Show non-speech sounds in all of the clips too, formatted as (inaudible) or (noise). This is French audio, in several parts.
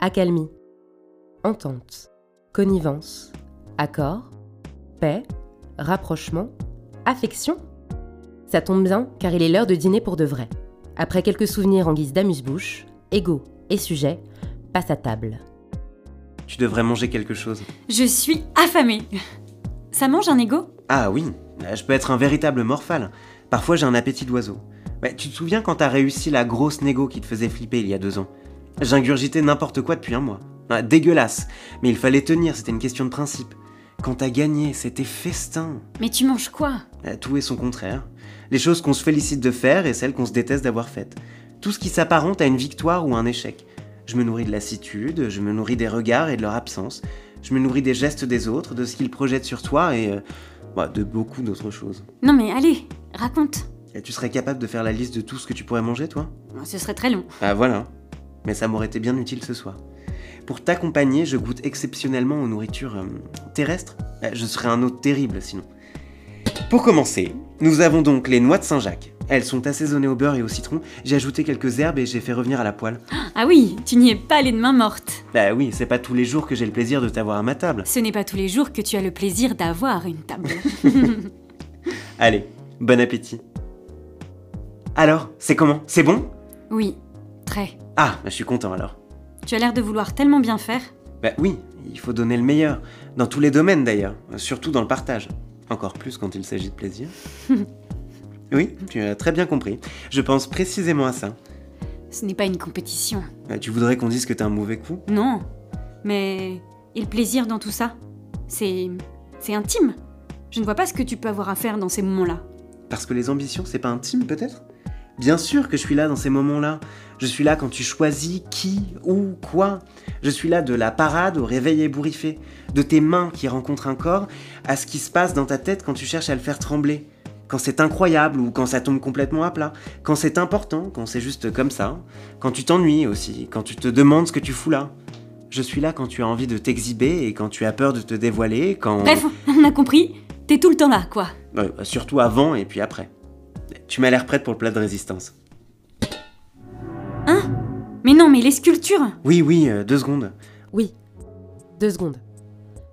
accalmie, entente, connivence, accord, paix, rapprochement, affection. Ça tombe bien car il est l'heure de dîner pour de vrai. Après quelques souvenirs en guise d'amuse-bouche, égaux et sujets, passe à table. Tu devrais manger quelque chose. Je suis affamée. Ça mange un ego? Ah oui, je peux être un véritable morphale. Parfois j'ai un appétit d'oiseau. Ouais, tu te souviens quand t'as réussi la grosse négo qui te faisait flipper il y a deux ans? J'ingurgitais n'importe quoi depuis un mois. Ah, dégueulasse. Mais il fallait tenir, c'était une question de principe. Quand t'as gagné, c'était festin. Mais tu manges quoi? Euh, Tout est son contraire. Les choses qu'on se félicite de faire et celles qu'on se déteste d'avoir faites. Tout ce qui s'apparente à une victoire ou un échec. Je me nourris de lassitude, je me nourris des regards et de leur absence. Je me nourris des gestes des autres, de ce qu'ils projettent sur toi et euh, bah, de beaucoup d'autres choses. Non mais allez, raconte. Et tu serais capable de faire la liste de tout ce que tu pourrais manger, toi? Ce serait très long. Ah voilà. Mais ça m'aurait été bien utile ce soir. Pour t'accompagner, je goûte exceptionnellement aux nourritures euh, terrestres. Euh, Je serais un hôte terrible sinon. Pour commencer, nous avons donc les noix de Saint-Jacques. Elles sont assaisonnées au beurre et au citron. J'ai ajouté quelques herbes et j'ai fait revenir à la poêle. Ah oui, tu n'y es pas allé de main morte. Bah oui, c'est pas tous les jours que j'ai le plaisir de t'avoir à ma table. Ce n'est pas tous les jours que tu as le plaisir d'avoir une table. (laughs) (laughs) Allez, bon appétit. Alors, c'est comment? C'est bon? Oui, très. Ah, bah, je suis content alors. Tu as l'air de vouloir tellement bien faire. Bah oui, il faut donner le meilleur. Dans tous les domaines d'ailleurs, surtout dans le partage. Encore plus quand il s'agit de plaisir. (laughs) oui, tu as très bien compris. Je pense précisément à ça. Ce n'est pas une compétition. Euh, Tu voudrais qu'on dise que t'as un mauvais coup? Non. Mais. Et le plaisir dans tout ça C'est. C'est intime. Je ne vois pas ce que tu peux avoir à faire dans ces moments-là. Parce que les ambitions, c'est pas intime peut-être? Bien sûr que je suis là dans ces moments-là. Je suis là quand tu choisis qui, où, quoi. Je suis là de la parade au réveil ébouriffé, de tes mains qui rencontrent un corps, à ce qui se passe dans ta tête quand tu cherches à le faire trembler. Quand c'est incroyable ou quand ça tombe complètement à plat. Quand c'est important, quand c'est juste comme ça. Quand tu t'ennuies aussi, quand tu te demandes ce que tu fous là. Je suis là quand tu as envie de t'exhiber et quand tu as peur de te dévoiler, quand... Bref, on a compris. T'es tout le temps là, quoi. Surtout avant et puis après. Tu m'as l'air prête pour le plat de résistance. Hein? Mais non, mais les sculptures Oui, oui, euh, deux secondes. Oui, deux secondes.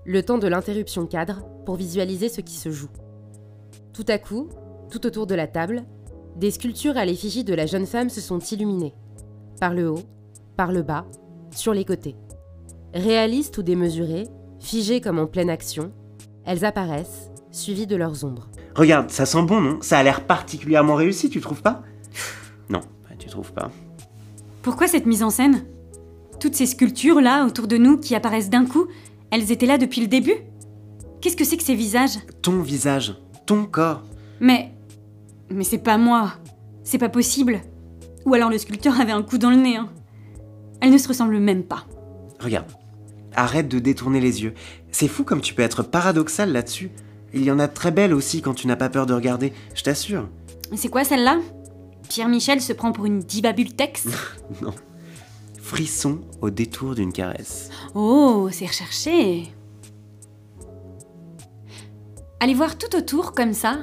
Le temps de l'interruption cadre pour visualiser ce qui se joue. Tout à coup, tout autour de la table, des sculptures à l'effigie de la jeune femme se sont illuminées. Par le haut, par le bas, sur les côtés. Réalistes ou démesurées, figées comme en pleine action, elles apparaissent, suivies de leurs ombres. Regarde, ça sent bon, non? Ça a l'air particulièrement réussi, tu trouves pas? Non, bah, tu trouves pas. Pourquoi cette mise en scène? Toutes ces sculptures là autour de nous qui apparaissent d'un coup, elles étaient là depuis le début? Qu'est-ce que c'est que ces visages? Ton visage, ton corps. Mais. Mais c'est pas moi. C'est pas possible. Ou alors le sculpteur avait un coup dans le nez. Hein. Elles ne se ressemblent même pas. Regarde, arrête de détourner les yeux. C'est fou comme tu peux être paradoxal là-dessus. Il y en a de très belles aussi quand tu n'as pas peur de regarder, je t'assure. C'est quoi celle-là? Pierre Michel se prend pour une diva bultex (laughs) non. Frisson au détour d'une caresse. Oh, c'est recherché. Allez voir tout autour comme ça.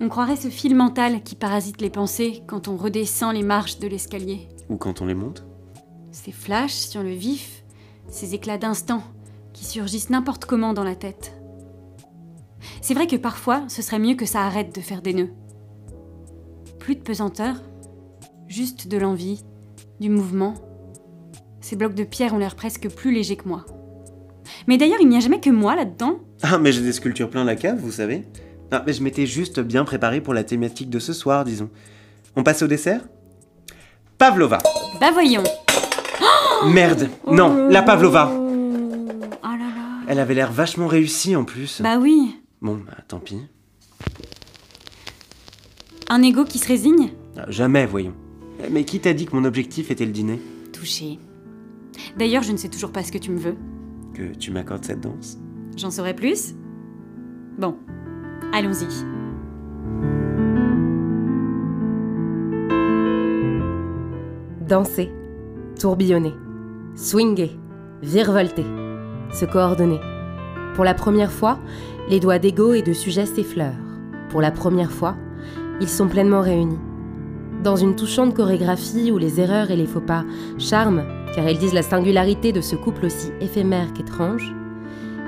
On croirait ce fil mental qui parasite les pensées quand on redescend les marches de l'escalier. Ou quand on les monte. Ces flashs sur le vif, ces éclats d'instant qui surgissent n'importe comment dans la tête. C'est vrai que parfois, ce serait mieux que ça arrête de faire des nœuds. Plus de pesanteur, juste de l'envie, du mouvement. Ces blocs de pierre ont l'air presque plus légers que moi. Mais d'ailleurs, il n'y a jamais que moi là-dedans. Ah, mais j'ai des sculptures plein la cave, vous savez. Ah, mais je m'étais juste bien préparé pour la thématique de ce soir, disons. On passe au dessert? Pavlova. Bah voyons. (gasps) Merde, non, la Pavlova. Oh là là. Elle avait l'air vachement réussie en plus. Bah oui. Bon, bah tant pis. Un ego qui se résigne? Ah, Jamais, voyons. Mais qui t'a dit que mon objectif était le dîner? Touché. D'ailleurs, je ne sais toujours pas ce que tu me veux. Que tu m'accordes cette danse? J'en saurai plus? Bon, allons-y. Danser, tourbillonner, swinger, virevolter, se coordonner. Pour la première fois, les doigts d'ego et de sujet s'effleurent. Pour la première fois, ils sont pleinement réunis. Dans une touchante chorégraphie où les erreurs et les faux pas charment car elles disent la singularité de ce couple aussi éphémère qu'étrange,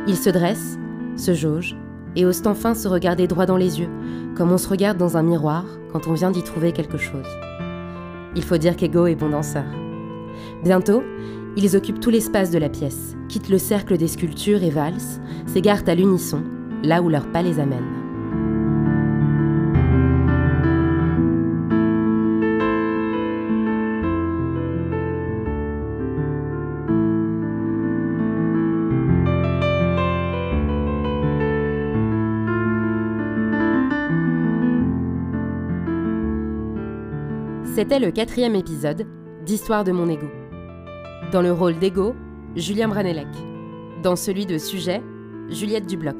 ils se dressent, se jaugent, et osent enfin se regarder droit dans les yeux, comme on se regarde dans un miroir quand on vient d'y trouver quelque chose. Il faut dire qu'Ego est bon danseur. Bientôt, ils occupent tout l'espace de la pièce, quittent le cercle des sculptures et valsent, s'égarent à l'unisson, là où leur pas les amène. C'était le quatrième épisode d'Histoire de mon ego. Dans le rôle d'ego, Julien Branelec. Dans celui de sujet, Juliette Dubloc.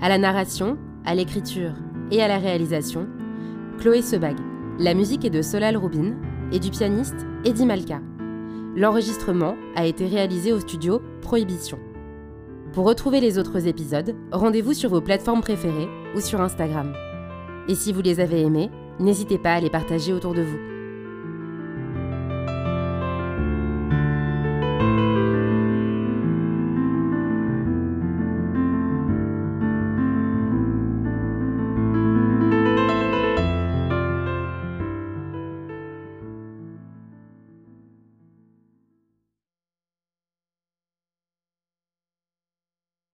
À la narration, à l'écriture et à la réalisation, Chloé Sebag. La musique est de Solal Rubin et du pianiste Eddie Malka. L'enregistrement a été réalisé au studio Prohibition. Pour retrouver les autres épisodes, rendez-vous sur vos plateformes préférées ou sur Instagram. Et si vous les avez aimés, N'hésitez pas à les partager autour de vous.